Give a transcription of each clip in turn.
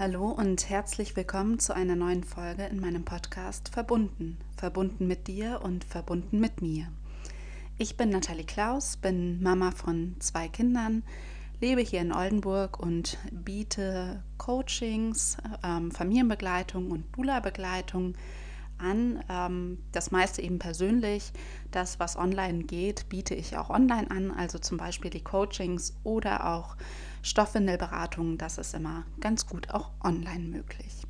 Hallo und herzlich willkommen zu einer neuen Folge in meinem Podcast Verbunden. Verbunden mit dir und verbunden mit mir. Ich bin Nathalie Klaus, bin Mama von zwei Kindern, lebe hier in Oldenburg und biete Coachings, ähm, Familienbegleitung und Dula-Begleitung an. Ähm, das meiste eben persönlich. Das, was online geht, biete ich auch online an, also zum Beispiel die Coachings oder auch Stoffwindelberatungen. Das ist immer ganz gut auch online möglich.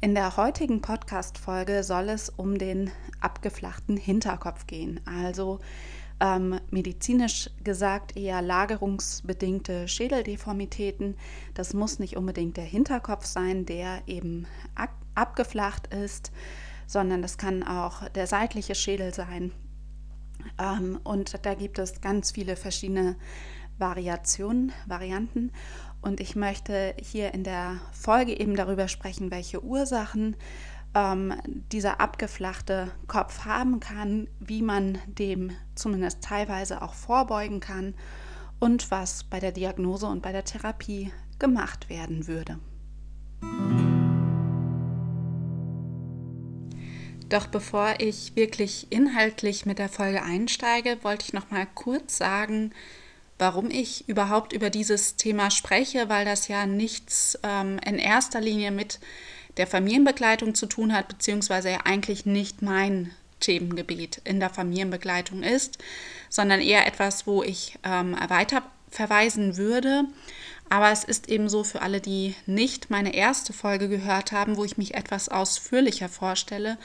In der heutigen Podcast-Folge soll es um den abgeflachten Hinterkopf gehen, also ähm, medizinisch gesagt eher lagerungsbedingte Schädeldeformitäten. Das muss nicht unbedingt der Hinterkopf sein, der eben abgeflacht ist, sondern das kann auch der seitliche Schädel sein. Ähm, und da gibt es ganz viele verschiedene Variationen, Varianten. Und ich möchte hier in der Folge eben darüber sprechen, welche Ursachen ähm, dieser abgeflachte Kopf haben kann, wie man dem zumindest teilweise auch vorbeugen kann und was bei der Diagnose und bei der Therapie gemacht werden würde. Doch bevor ich wirklich inhaltlich mit der Folge einsteige, wollte ich noch mal kurz sagen, warum ich überhaupt über dieses Thema spreche, weil das ja nichts ähm, in erster Linie mit der Familienbegleitung zu tun hat, beziehungsweise ja eigentlich nicht mein Themengebiet in der Familienbegleitung ist, sondern eher etwas, wo ich ähm, weiter verweisen würde. Aber es ist eben so für alle, die nicht meine erste Folge gehört haben, wo ich mich etwas ausführlicher vorstelle.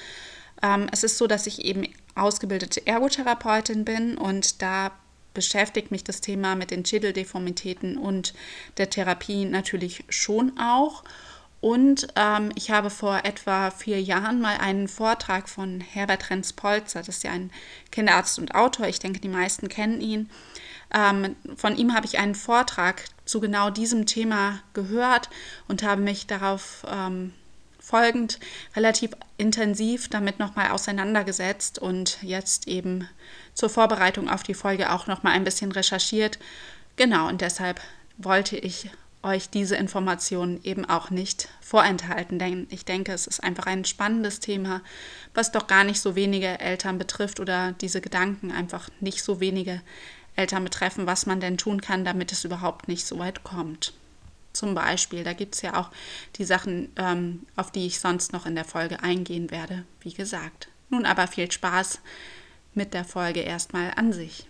Ähm, es ist so, dass ich eben ausgebildete Ergotherapeutin bin und da beschäftigt mich das Thema mit den Schädeldeformitäten und der Therapie natürlich schon auch. Und ähm, ich habe vor etwa vier Jahren mal einen Vortrag von Herbert Renz-Polzer, das ist ja ein Kinderarzt und Autor, ich denke, die meisten kennen ihn. Ähm, von ihm habe ich einen Vortrag zu genau diesem Thema gehört und habe mich darauf ähm, folgend relativ intensiv damit nochmal auseinandergesetzt und jetzt eben zur Vorbereitung auf die Folge auch nochmal ein bisschen recherchiert. Genau, und deshalb wollte ich euch diese Informationen eben auch nicht vorenthalten, denn ich denke, es ist einfach ein spannendes Thema, was doch gar nicht so wenige Eltern betrifft oder diese Gedanken einfach nicht so wenige Eltern betreffen, was man denn tun kann, damit es überhaupt nicht so weit kommt. Zum Beispiel, da gibt es ja auch die Sachen, ähm, auf die ich sonst noch in der Folge eingehen werde, wie gesagt. Nun aber viel Spaß mit der Folge erstmal an sich.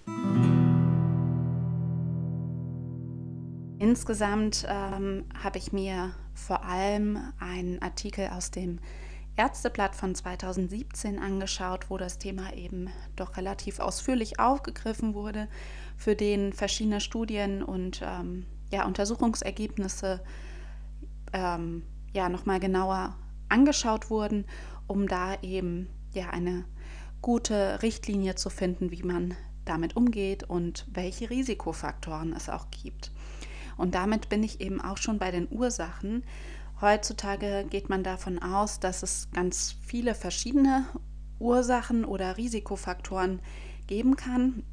Insgesamt ähm, habe ich mir vor allem einen Artikel aus dem Ärzteblatt von 2017 angeschaut, wo das Thema eben doch relativ ausführlich aufgegriffen wurde, für den verschiedene Studien und ähm, ja, Untersuchungsergebnisse ähm, ja, nochmal genauer angeschaut wurden, um da eben ja eine gute Richtlinie zu finden, wie man damit umgeht und welche Risikofaktoren es auch gibt. Und damit bin ich eben auch schon bei den Ursachen. Heutzutage geht man davon aus, dass es ganz viele verschiedene Ursachen oder Risikofaktoren geben kann.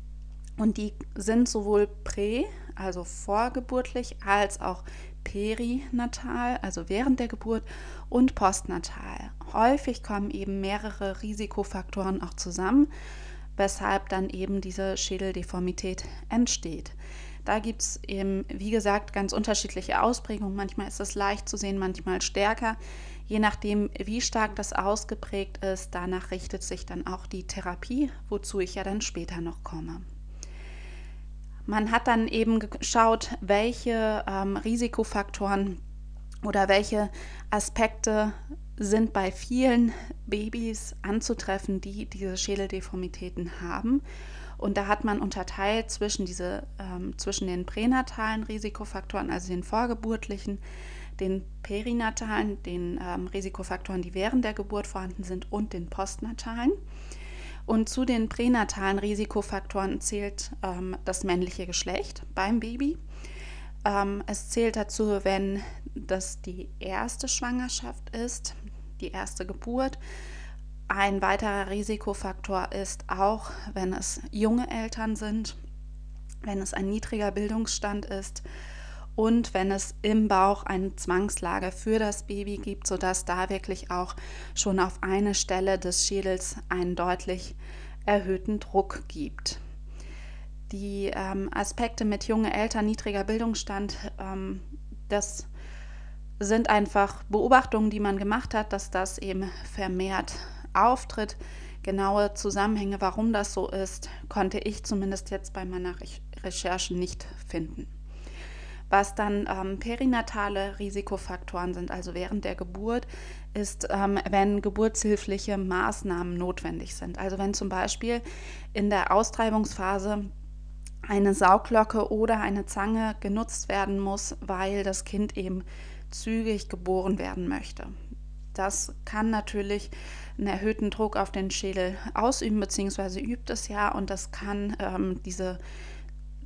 Und die sind sowohl prä, also vorgeburtlich, als auch perinatal, also während der Geburt und postnatal. Häufig kommen eben mehrere Risikofaktoren auch zusammen, weshalb dann eben diese Schädeldeformität entsteht. Da gibt es eben, wie gesagt, ganz unterschiedliche Ausprägungen. Manchmal ist es leicht zu sehen, manchmal stärker. Je nachdem, wie stark das ausgeprägt ist, danach richtet sich dann auch die Therapie, wozu ich ja dann später noch komme. Man hat dann eben geschaut, welche ähm, Risikofaktoren oder welche Aspekte sind bei vielen Babys anzutreffen, die diese Schädeldeformitäten haben. Und da hat man unterteilt zwischen, diese, ähm, zwischen den pränatalen Risikofaktoren, also den vorgeburtlichen, den perinatalen, den ähm, Risikofaktoren, die während der Geburt vorhanden sind, und den postnatalen. Und zu den pränatalen Risikofaktoren zählt ähm, das männliche Geschlecht beim Baby. Ähm, es zählt dazu, wenn das die erste Schwangerschaft ist, die erste Geburt. Ein weiterer Risikofaktor ist auch, wenn es junge Eltern sind, wenn es ein niedriger Bildungsstand ist und wenn es im Bauch eine Zwangslage für das Baby gibt, sodass da wirklich auch schon auf eine Stelle des Schädels einen deutlich erhöhten Druck gibt. Die ähm, Aspekte mit junge Eltern, niedriger Bildungsstand, ähm, das sind einfach Beobachtungen, die man gemacht hat, dass das eben vermehrt auftritt. Genaue Zusammenhänge, warum das so ist, konnte ich zumindest jetzt bei meiner Recherche nicht finden. Was dann ähm, perinatale Risikofaktoren sind, also während der Geburt, ist, ähm, wenn geburtshilfliche Maßnahmen notwendig sind. Also wenn zum Beispiel in der Austreibungsphase eine Sauglocke oder eine Zange genutzt werden muss, weil das Kind eben zügig geboren werden möchte. Das kann natürlich einen erhöhten Druck auf den Schädel ausüben, beziehungsweise übt es ja, und das kann ähm, diese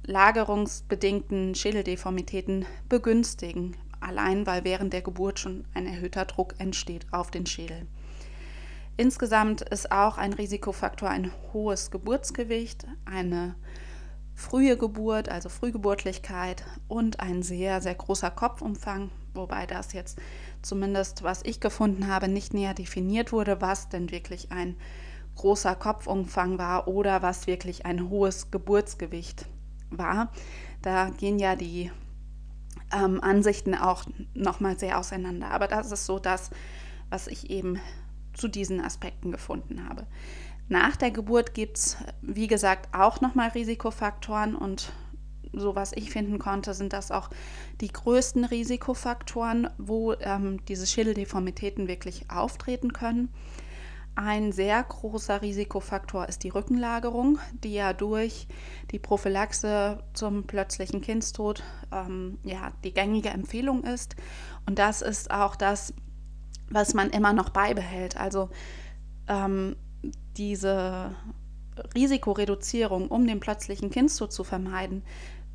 lagerungsbedingten Schädeldeformitäten begünstigen, allein weil während der Geburt schon ein erhöhter Druck entsteht auf den Schädel. Insgesamt ist auch ein Risikofaktor ein hohes Geburtsgewicht, eine frühe Geburt, also Frühgeburtlichkeit und ein sehr, sehr großer Kopfumfang, wobei das jetzt zumindest, was ich gefunden habe, nicht näher definiert wurde, was denn wirklich ein großer Kopfumfang war oder was wirklich ein hohes Geburtsgewicht war. Da gehen ja die ähm, Ansichten auch nochmal sehr auseinander. Aber das ist so das, was ich eben zu diesen Aspekten gefunden habe. Nach der Geburt gibt es, wie gesagt, auch nochmal Risikofaktoren und so was ich finden konnte, sind das auch die größten Risikofaktoren, wo ähm, diese Schädeldeformitäten wirklich auftreten können. Ein sehr großer Risikofaktor ist die Rückenlagerung, die ja durch die Prophylaxe zum plötzlichen Kindstod ähm, ja, die gängige Empfehlung ist. Und das ist auch das, was man immer noch beibehält. Also ähm, diese Risikoreduzierung, um den plötzlichen Kindstod zu vermeiden,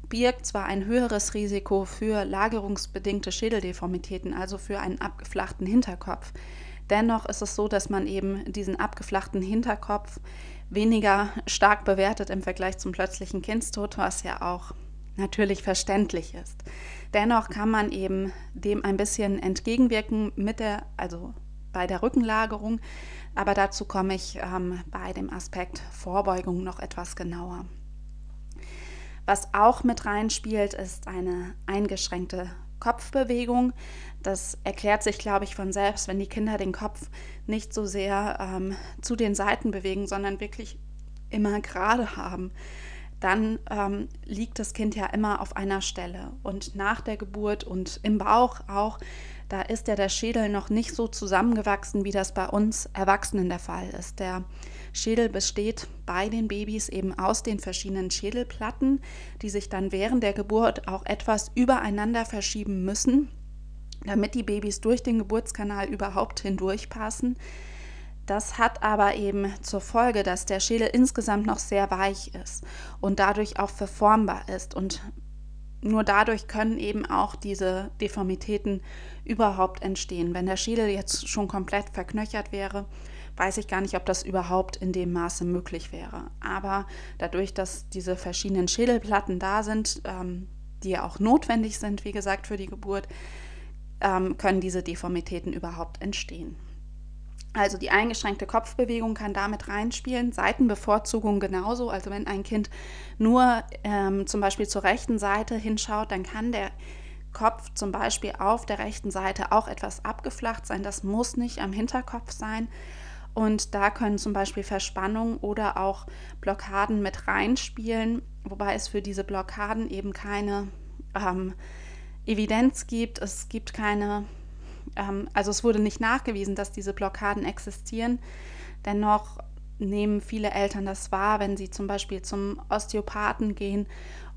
birgt zwar ein höheres Risiko für lagerungsbedingte Schädeldeformitäten, also für einen abgeflachten Hinterkopf. Dennoch ist es so, dass man eben diesen abgeflachten Hinterkopf weniger stark bewertet im Vergleich zum plötzlichen Kindstod, was ja auch natürlich verständlich ist. Dennoch kann man eben dem ein bisschen entgegenwirken mit der, also bei der Rückenlagerung, aber dazu komme ich ähm, bei dem Aspekt Vorbeugung noch etwas genauer. Was auch mit reinspielt, ist eine eingeschränkte Kopfbewegung. Das erklärt sich, glaube ich, von selbst, wenn die Kinder den Kopf nicht so sehr ähm, zu den Seiten bewegen, sondern wirklich immer gerade haben. Dann ähm, liegt das Kind ja immer auf einer Stelle. Und nach der Geburt und im Bauch auch, da ist ja der Schädel noch nicht so zusammengewachsen, wie das bei uns Erwachsenen der Fall ist. Der Schädel besteht bei den Babys eben aus den verschiedenen Schädelplatten, die sich dann während der Geburt auch etwas übereinander verschieben müssen, damit die Babys durch den Geburtskanal überhaupt hindurchpassen. Das hat aber eben zur Folge, dass der Schädel insgesamt noch sehr weich ist und dadurch auch verformbar ist. Und nur dadurch können eben auch diese Deformitäten überhaupt entstehen. Wenn der Schädel jetzt schon komplett verknöchert wäre, weiß ich gar nicht, ob das überhaupt in dem Maße möglich wäre. Aber dadurch, dass diese verschiedenen Schädelplatten da sind, ähm, die ja auch notwendig sind, wie gesagt, für die Geburt, ähm, können diese Deformitäten überhaupt entstehen. Also die eingeschränkte Kopfbewegung kann damit reinspielen, Seitenbevorzugung genauso. Also wenn ein Kind nur ähm, zum Beispiel zur rechten Seite hinschaut, dann kann der Kopf zum Beispiel auf der rechten Seite auch etwas abgeflacht sein. Das muss nicht am Hinterkopf sein. Und da können zum Beispiel Verspannungen oder auch Blockaden mit reinspielen, wobei es für diese Blockaden eben keine ähm, Evidenz gibt. Es gibt keine, ähm, also es wurde nicht nachgewiesen, dass diese Blockaden existieren. Dennoch nehmen viele Eltern das wahr, wenn sie zum Beispiel zum Osteopathen gehen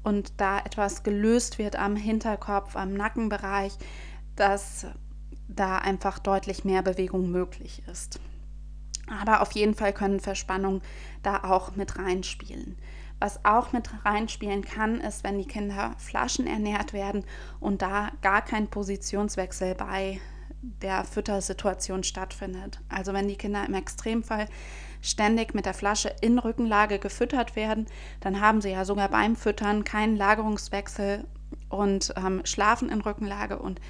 und da etwas gelöst wird am Hinterkopf, am Nackenbereich, dass da einfach deutlich mehr Bewegung möglich ist. Aber auf jeden Fall können Verspannungen da auch mit reinspielen. Was auch mit reinspielen kann, ist, wenn die Kinder flaschenernährt werden und da gar kein Positionswechsel bei der Füttersituation stattfindet. Also wenn die Kinder im Extremfall ständig mit der Flasche in Rückenlage gefüttert werden, dann haben sie ja sogar beim Füttern keinen Lagerungswechsel und ähm, schlafen in Rückenlage und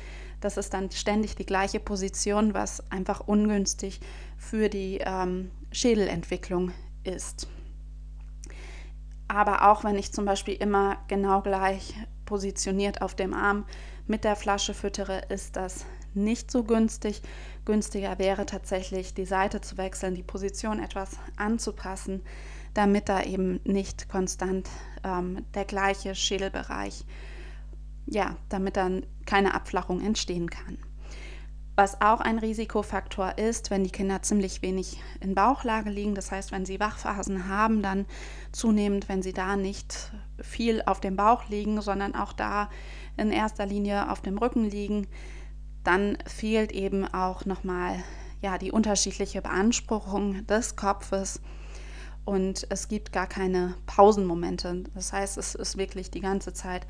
das ist dann ständig die gleiche Position, was einfach ungünstig für die ähm, Schädelentwicklung ist. Aber auch wenn ich zum Beispiel immer genau gleich positioniert auf dem Arm mit der Flasche füttere, ist das nicht so günstig. Günstiger wäre tatsächlich die Seite zu wechseln, die Position etwas anzupassen, damit da eben nicht konstant ähm, der gleiche Schädelbereich, ja, damit dann keine Abflachung entstehen kann. Was auch ein Risikofaktor ist, wenn die Kinder ziemlich wenig in Bauchlage liegen, das heißt, wenn sie Wachphasen haben, dann zunehmend, wenn sie da nicht viel auf dem Bauch liegen, sondern auch da in erster Linie auf dem Rücken liegen, dann fehlt eben auch nochmal ja, die unterschiedliche Beanspruchung des Kopfes und es gibt gar keine Pausenmomente. Das heißt, es ist wirklich die ganze Zeit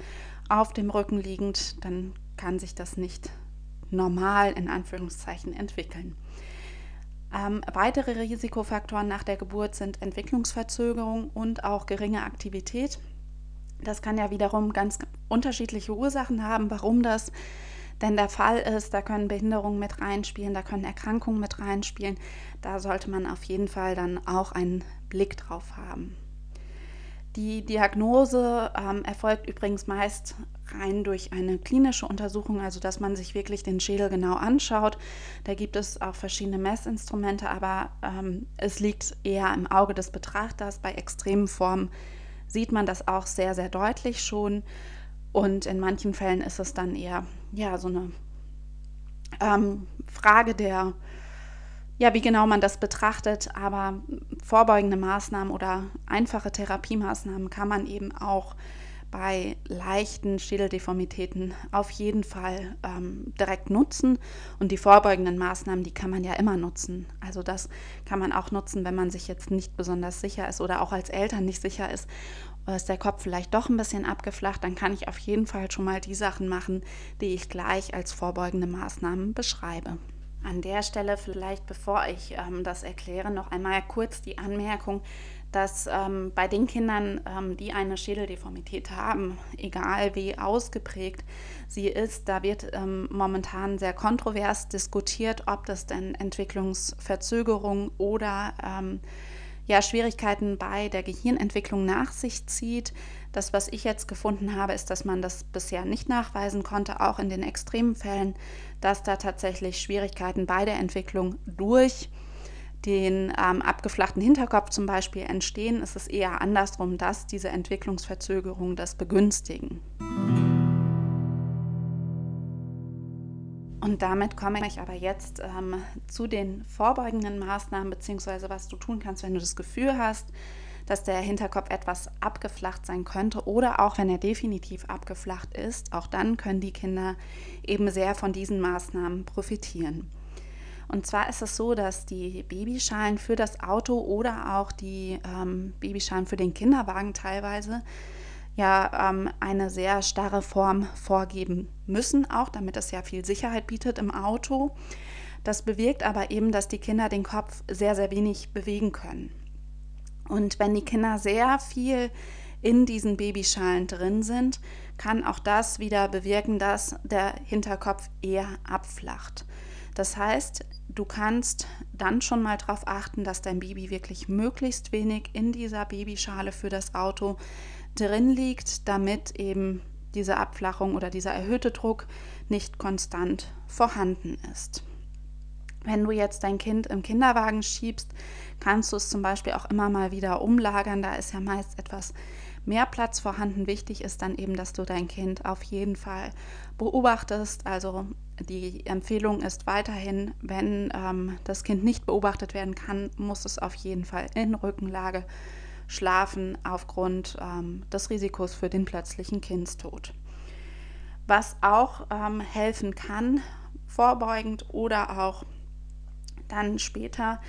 auf dem Rücken liegend, dann kann sich das nicht normal in Anführungszeichen entwickeln. Ähm, weitere Risikofaktoren nach der Geburt sind Entwicklungsverzögerung und auch geringe Aktivität. Das kann ja wiederum ganz unterschiedliche Ursachen haben, warum das denn der Fall ist. Da können Behinderungen mit reinspielen, da können Erkrankungen mit reinspielen. Da sollte man auf jeden Fall dann auch einen Blick drauf haben. Die Diagnose ähm, erfolgt übrigens meist rein durch eine klinische Untersuchung, also dass man sich wirklich den Schädel genau anschaut. Da gibt es auch verschiedene Messinstrumente, aber ähm, es liegt eher im Auge des Betrachters. Bei extremen Formen sieht man das auch sehr, sehr deutlich schon. Und in manchen Fällen ist es dann eher ja, so eine ähm, Frage der ja, wie genau man das betrachtet, aber vorbeugende Maßnahmen oder einfache Therapiemaßnahmen kann man eben auch bei leichten Schädeldeformitäten auf jeden Fall ähm, direkt nutzen. Und die vorbeugenden Maßnahmen, die kann man ja immer nutzen. Also das kann man auch nutzen, wenn man sich jetzt nicht besonders sicher ist oder auch als Eltern nicht sicher ist, ist der Kopf vielleicht doch ein bisschen abgeflacht, dann kann ich auf jeden Fall schon mal die Sachen machen, die ich gleich als vorbeugende Maßnahmen beschreibe. An der Stelle vielleicht, bevor ich ähm, das erkläre, noch einmal kurz die Anmerkung, dass ähm, bei den Kindern, ähm, die eine Schädeldeformität haben, egal wie ausgeprägt sie ist, da wird ähm, momentan sehr kontrovers diskutiert, ob das denn Entwicklungsverzögerung oder ähm, ja, Schwierigkeiten bei der Gehirnentwicklung nach sich zieht. Das, was ich jetzt gefunden habe, ist, dass man das bisher nicht nachweisen konnte, auch in den extremen Fällen, dass da tatsächlich Schwierigkeiten bei der Entwicklung durch den ähm, abgeflachten Hinterkopf zum Beispiel entstehen, ist es eher andersrum, dass diese Entwicklungsverzögerungen das begünstigen. Und damit komme ich aber jetzt ähm, zu den vorbeugenden Maßnahmen, beziehungsweise was du tun kannst, wenn du das Gefühl hast, dass der Hinterkopf etwas abgeflacht sein könnte oder auch wenn er definitiv abgeflacht ist, auch dann können die Kinder eben sehr von diesen Maßnahmen profitieren. Und zwar ist es so, dass die Babyschalen für das Auto oder auch die ähm, Babyschalen für den Kinderwagen teilweise ja ähm, eine sehr starre Form vorgeben müssen, auch damit es ja viel Sicherheit bietet im Auto. Das bewirkt aber eben, dass die Kinder den Kopf sehr, sehr wenig bewegen können. Und wenn die Kinder sehr viel in diesen Babyschalen drin sind, kann auch das wieder bewirken, dass der Hinterkopf eher abflacht. Das heißt, du kannst dann schon mal darauf achten, dass dein Baby wirklich möglichst wenig in dieser Babyschale für das Auto drin liegt, damit eben diese Abflachung oder dieser erhöhte Druck nicht konstant vorhanden ist. Wenn du jetzt dein Kind im Kinderwagen schiebst, kannst du es zum Beispiel auch immer mal wieder umlagern. Da ist ja meist etwas mehr Platz vorhanden. Wichtig ist dann eben, dass du dein Kind auf jeden Fall beobachtest. Also die Empfehlung ist weiterhin, wenn ähm, das Kind nicht beobachtet werden kann, muss es auf jeden Fall in Rückenlage schlafen aufgrund ähm, des Risikos für den plötzlichen Kindstod. Was auch ähm, helfen kann, vorbeugend oder auch dann später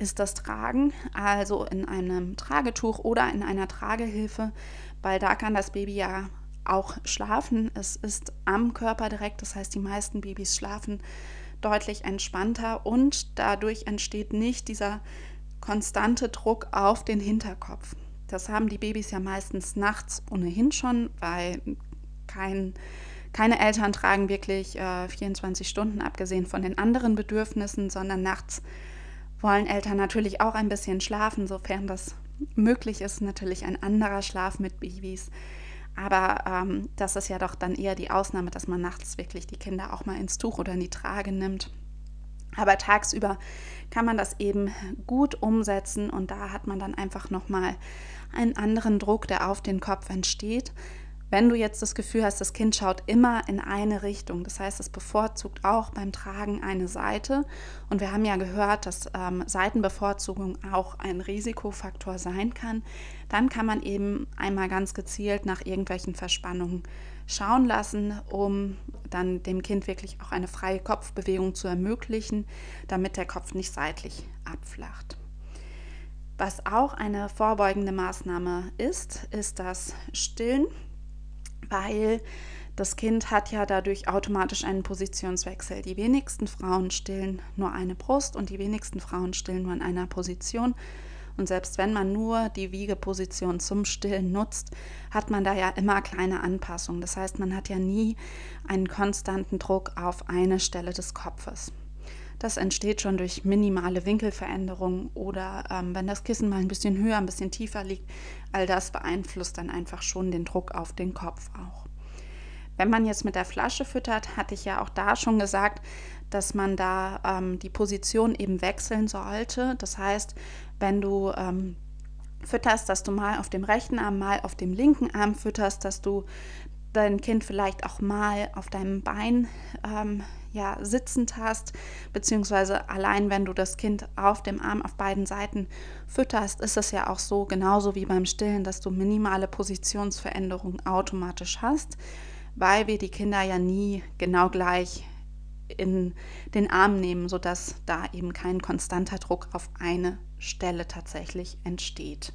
ist das Tragen, also in einem Tragetuch oder in einer Tragehilfe, weil da kann das Baby ja auch schlafen. Es ist am Körper direkt, das heißt, die meisten Babys schlafen deutlich entspannter und dadurch entsteht nicht dieser konstante Druck auf den Hinterkopf. Das haben die Babys ja meistens nachts ohnehin schon, weil kein, keine Eltern tragen wirklich äh, 24 Stunden, abgesehen von den anderen Bedürfnissen, sondern nachts wollen Eltern natürlich auch ein bisschen schlafen, sofern das möglich ist. Natürlich ein anderer Schlaf mit Babys. Aber ähm, das ist ja doch dann eher die Ausnahme, dass man nachts wirklich die Kinder auch mal ins Tuch oder in die Trage nimmt. Aber tagsüber kann man das eben gut umsetzen und da hat man dann einfach nochmal einen anderen Druck, der auf den Kopf entsteht. Wenn du jetzt das Gefühl hast, das Kind schaut immer in eine Richtung, das heißt, es bevorzugt auch beim Tragen eine Seite. Und wir haben ja gehört, dass ähm, Seitenbevorzugung auch ein Risikofaktor sein kann. Dann kann man eben einmal ganz gezielt nach irgendwelchen Verspannungen schauen lassen, um dann dem Kind wirklich auch eine freie Kopfbewegung zu ermöglichen, damit der Kopf nicht seitlich abflacht. Was auch eine vorbeugende Maßnahme ist, ist das Stillen, weil das Kind hat ja dadurch automatisch einen Positionswechsel. Die wenigsten Frauen stillen nur eine Brust und die wenigsten Frauen stillen nur in einer Position. Und selbst wenn man nur die Wiegeposition zum Stillen nutzt, hat man da ja immer kleine Anpassungen. Das heißt, man hat ja nie einen konstanten Druck auf eine Stelle des Kopfes. Das entsteht schon durch minimale Winkelveränderungen oder ähm, wenn das Kissen mal ein bisschen höher, ein bisschen tiefer liegt. All das beeinflusst dann einfach schon den Druck auf den Kopf auch. Wenn man jetzt mit der Flasche füttert, hatte ich ja auch da schon gesagt, dass man da ähm, die Position eben wechseln sollte. Das heißt, wenn du ähm, fütterst, dass du mal auf dem rechten Arm, mal auf dem linken Arm fütterst, dass du dein Kind vielleicht auch mal auf deinem Bein ähm, ja, sitzend hast, beziehungsweise allein wenn du das Kind auf dem Arm auf beiden Seiten fütterst, ist es ja auch so, genauso wie beim Stillen, dass du minimale Positionsveränderungen automatisch hast, weil wir die Kinder ja nie genau gleich in den Arm nehmen, sodass da eben kein konstanter Druck auf eine Stelle tatsächlich entsteht.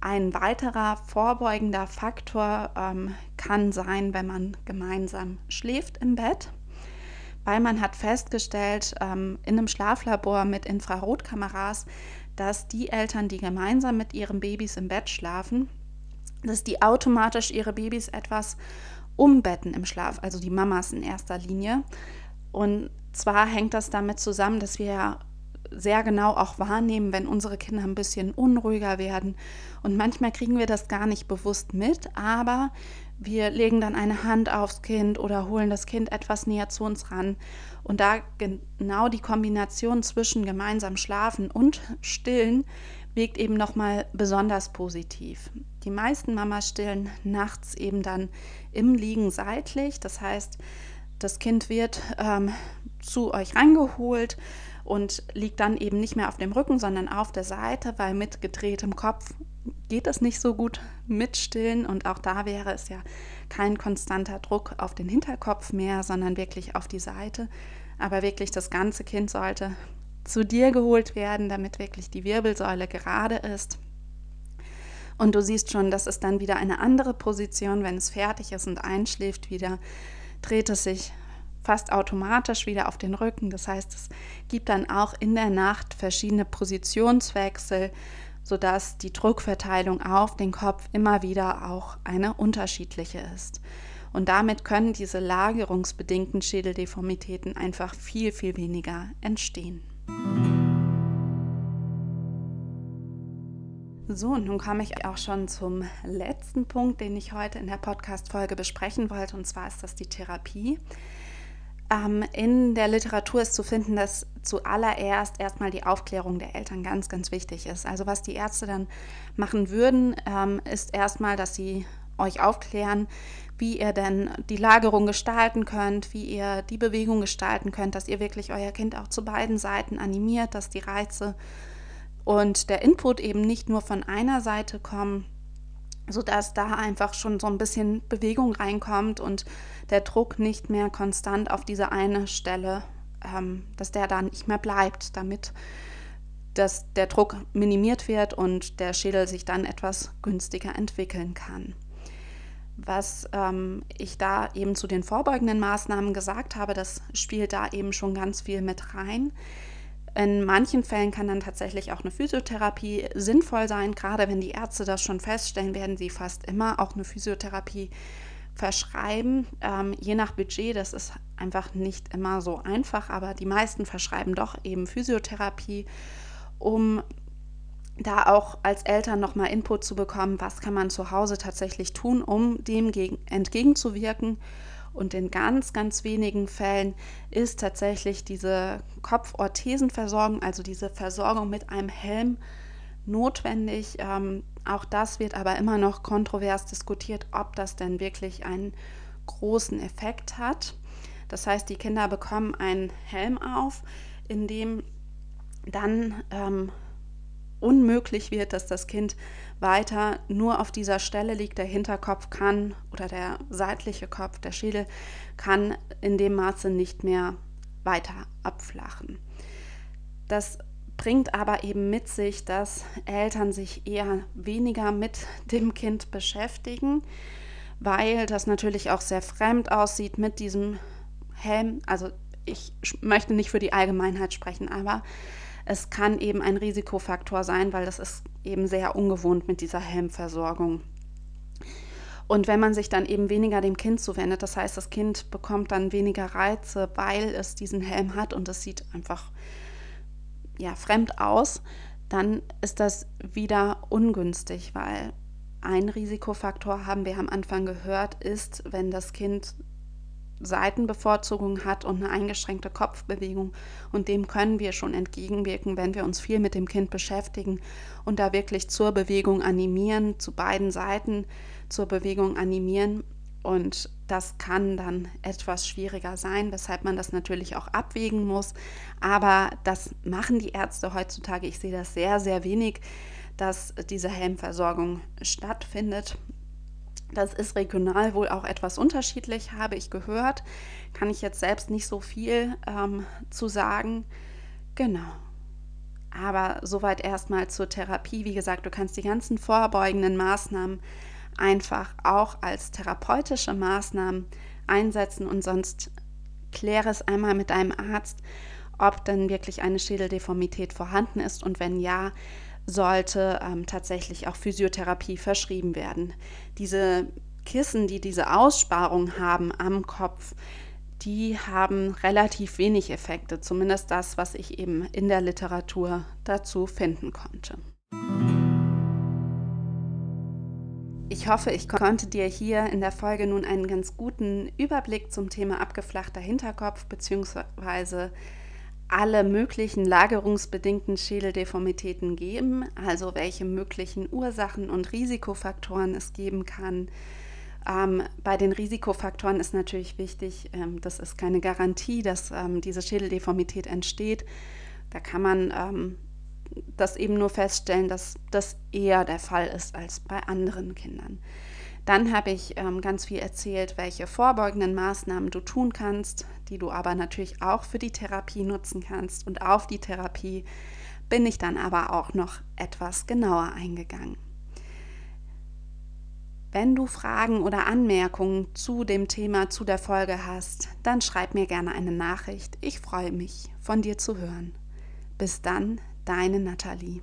Ein weiterer vorbeugender Faktor ähm, kann sein, wenn man gemeinsam schläft im Bett, weil man hat festgestellt ähm, in einem Schlaflabor mit Infrarotkameras, dass die Eltern, die gemeinsam mit ihren Babys im Bett schlafen, dass die automatisch ihre Babys etwas umbetten im Schlaf, also die Mamas in erster Linie. Und zwar hängt das damit zusammen, dass wir sehr genau auch wahrnehmen, wenn unsere Kinder ein bisschen unruhiger werden. Und manchmal kriegen wir das gar nicht bewusst mit, aber wir legen dann eine Hand aufs Kind oder holen das Kind etwas näher zu uns ran. Und da genau die Kombination zwischen gemeinsam schlafen und stillen wirkt eben nochmal besonders positiv. Die meisten Mamas stillen nachts eben dann im Liegen seitlich. Das heißt, das Kind wird ähm, zu euch rangeholt und liegt dann eben nicht mehr auf dem Rücken, sondern auf der Seite, weil mit gedrehtem Kopf geht es nicht so gut mit Stillen und auch da wäre es ja kein konstanter Druck auf den Hinterkopf mehr, sondern wirklich auf die Seite. Aber wirklich das ganze Kind sollte zu dir geholt werden, damit wirklich die Wirbelsäule gerade ist. Und du siehst schon, das ist dann wieder eine andere Position. Wenn es fertig ist und einschläft wieder, dreht es sich fast automatisch wieder auf den Rücken. Das heißt, es gibt dann auch in der Nacht verschiedene Positionswechsel, sodass die Druckverteilung auf den Kopf immer wieder auch eine unterschiedliche ist. Und damit können diese lagerungsbedingten Schädeldeformitäten einfach viel, viel weniger entstehen. So, und nun komme ich auch schon zum letzten Punkt, den ich heute in der Podcast-Folge besprechen wollte, und zwar ist das die Therapie. Ähm, in der Literatur ist zu finden, dass zuallererst erstmal die Aufklärung der Eltern ganz, ganz wichtig ist. Also was die Ärzte dann machen würden, ähm, ist erstmal, dass sie euch aufklären, wie ihr denn die Lagerung gestalten könnt, wie ihr die Bewegung gestalten könnt, dass ihr wirklich euer Kind auch zu beiden Seiten animiert, dass die Reize und der Input eben nicht nur von einer Seite kommen, sodass da einfach schon so ein bisschen Bewegung reinkommt und der Druck nicht mehr konstant auf diese eine Stelle, ähm, dass der da nicht mehr bleibt, damit dass der Druck minimiert wird und der Schädel sich dann etwas günstiger entwickeln kann. Was ähm, ich da eben zu den vorbeugenden Maßnahmen gesagt habe, das spielt da eben schon ganz viel mit rein In manchen Fällen kann dann tatsächlich auch eine Physiotherapie sinnvoll sein. Gerade wenn die Ärzte das schon feststellen, werden sie fast immer auch eine Physiotherapie verschreiben. Ähm, je nach Budget, das ist einfach nicht immer so einfach, aber die meisten verschreiben doch eben Physiotherapie, um da auch als Eltern nochmal Input zu bekommen, was kann man zu Hause tatsächlich tun, um dem entgegenzuwirken. Und in ganz, ganz wenigen Fällen ist tatsächlich diese Kopforthesenversorgung, also diese Versorgung mit einem Helm, notwendig. Ähm, auch das wird aber immer noch kontrovers diskutiert, ob das denn wirklich einen großen Effekt hat. Das heißt, die Kinder bekommen einen Helm auf, in dem dann ähm, unmöglich wird, dass das Kind weiter nur auf dieser Stelle liegt. Der Hinterkopf kann oder der seitliche Kopf, der Schädel kann in dem Maße nicht mehr weiter abflachen. Das bringt aber eben mit sich, dass Eltern sich eher weniger mit dem Kind beschäftigen, weil das natürlich auch sehr fremd aussieht mit diesem Helm. Also ich möchte nicht für die Allgemeinheit sprechen, aber es kann eben ein Risikofaktor sein, weil das ist eben sehr ungewohnt mit dieser Helmversorgung. Und wenn man sich dann eben weniger dem Kind zuwendet, das heißt, das Kind bekommt dann weniger Reize, weil es diesen Helm hat und es sieht einfach ja, fremd aus, dann ist das wieder ungünstig, weil ein Risikofaktor, haben wir am Anfang gehört, ist, wenn das Kind Seitenbevorzugung hat und eine eingeschränkte Kopfbewegung. Und dem können wir schon entgegenwirken, wenn wir uns viel mit dem Kind beschäftigen und da wirklich zur Bewegung animieren, zu beiden Seiten zur Bewegung animieren. Und das kann dann etwas schwieriger sein, weshalb man das natürlich auch abwägen muss. Aber das machen die Ärzte heutzutage. Ich sehe das sehr, sehr wenig, dass diese Helmversorgung stattfindet. Das ist regional wohl auch etwas unterschiedlich, habe ich gehört. Kann ich jetzt selbst nicht so viel ähm, zu sagen. Genau. Aber soweit erstmal zur Therapie. Wie gesagt, du kannst die ganzen vorbeugenden Maßnahmen einfach auch als therapeutische Maßnahmen einsetzen und sonst kläre es einmal mit deinem Arzt, ob denn wirklich eine Schädeldeformität vorhanden ist und wenn ja, sollte ähm, tatsächlich auch Physiotherapie verschrieben werden. Diese Kissen, die diese Aussparung haben am Kopf, die haben relativ wenig Effekte, zumindest das, was ich eben in der Literatur dazu finden konnte. Ich hoffe, ich konnte dir hier in der Folge nun einen ganz guten Überblick zum Thema abgeflachter Hinterkopf bzw alle möglichen lagerungsbedingten Schädeldeformitäten geben, also welche möglichen Ursachen und Risikofaktoren es geben kann. Ähm, bei den Risikofaktoren ist natürlich wichtig, ähm, das ist keine Garantie, dass ähm, diese Schädeldeformität entsteht. Da kann man ähm, das eben nur feststellen, dass das eher der Fall ist als bei anderen Kindern. Dann habe ich ähm, ganz viel erzählt, welche vorbeugenden Maßnahmen du tun kannst, die du aber natürlich auch für die Therapie nutzen kannst. Und auf die Therapie bin ich dann aber auch noch etwas genauer eingegangen. Wenn du Fragen oder Anmerkungen zu dem Thema, zu der Folge hast, dann schreib mir gerne eine Nachricht. Ich freue mich, von dir zu hören. Bis dann, deine Nathalie.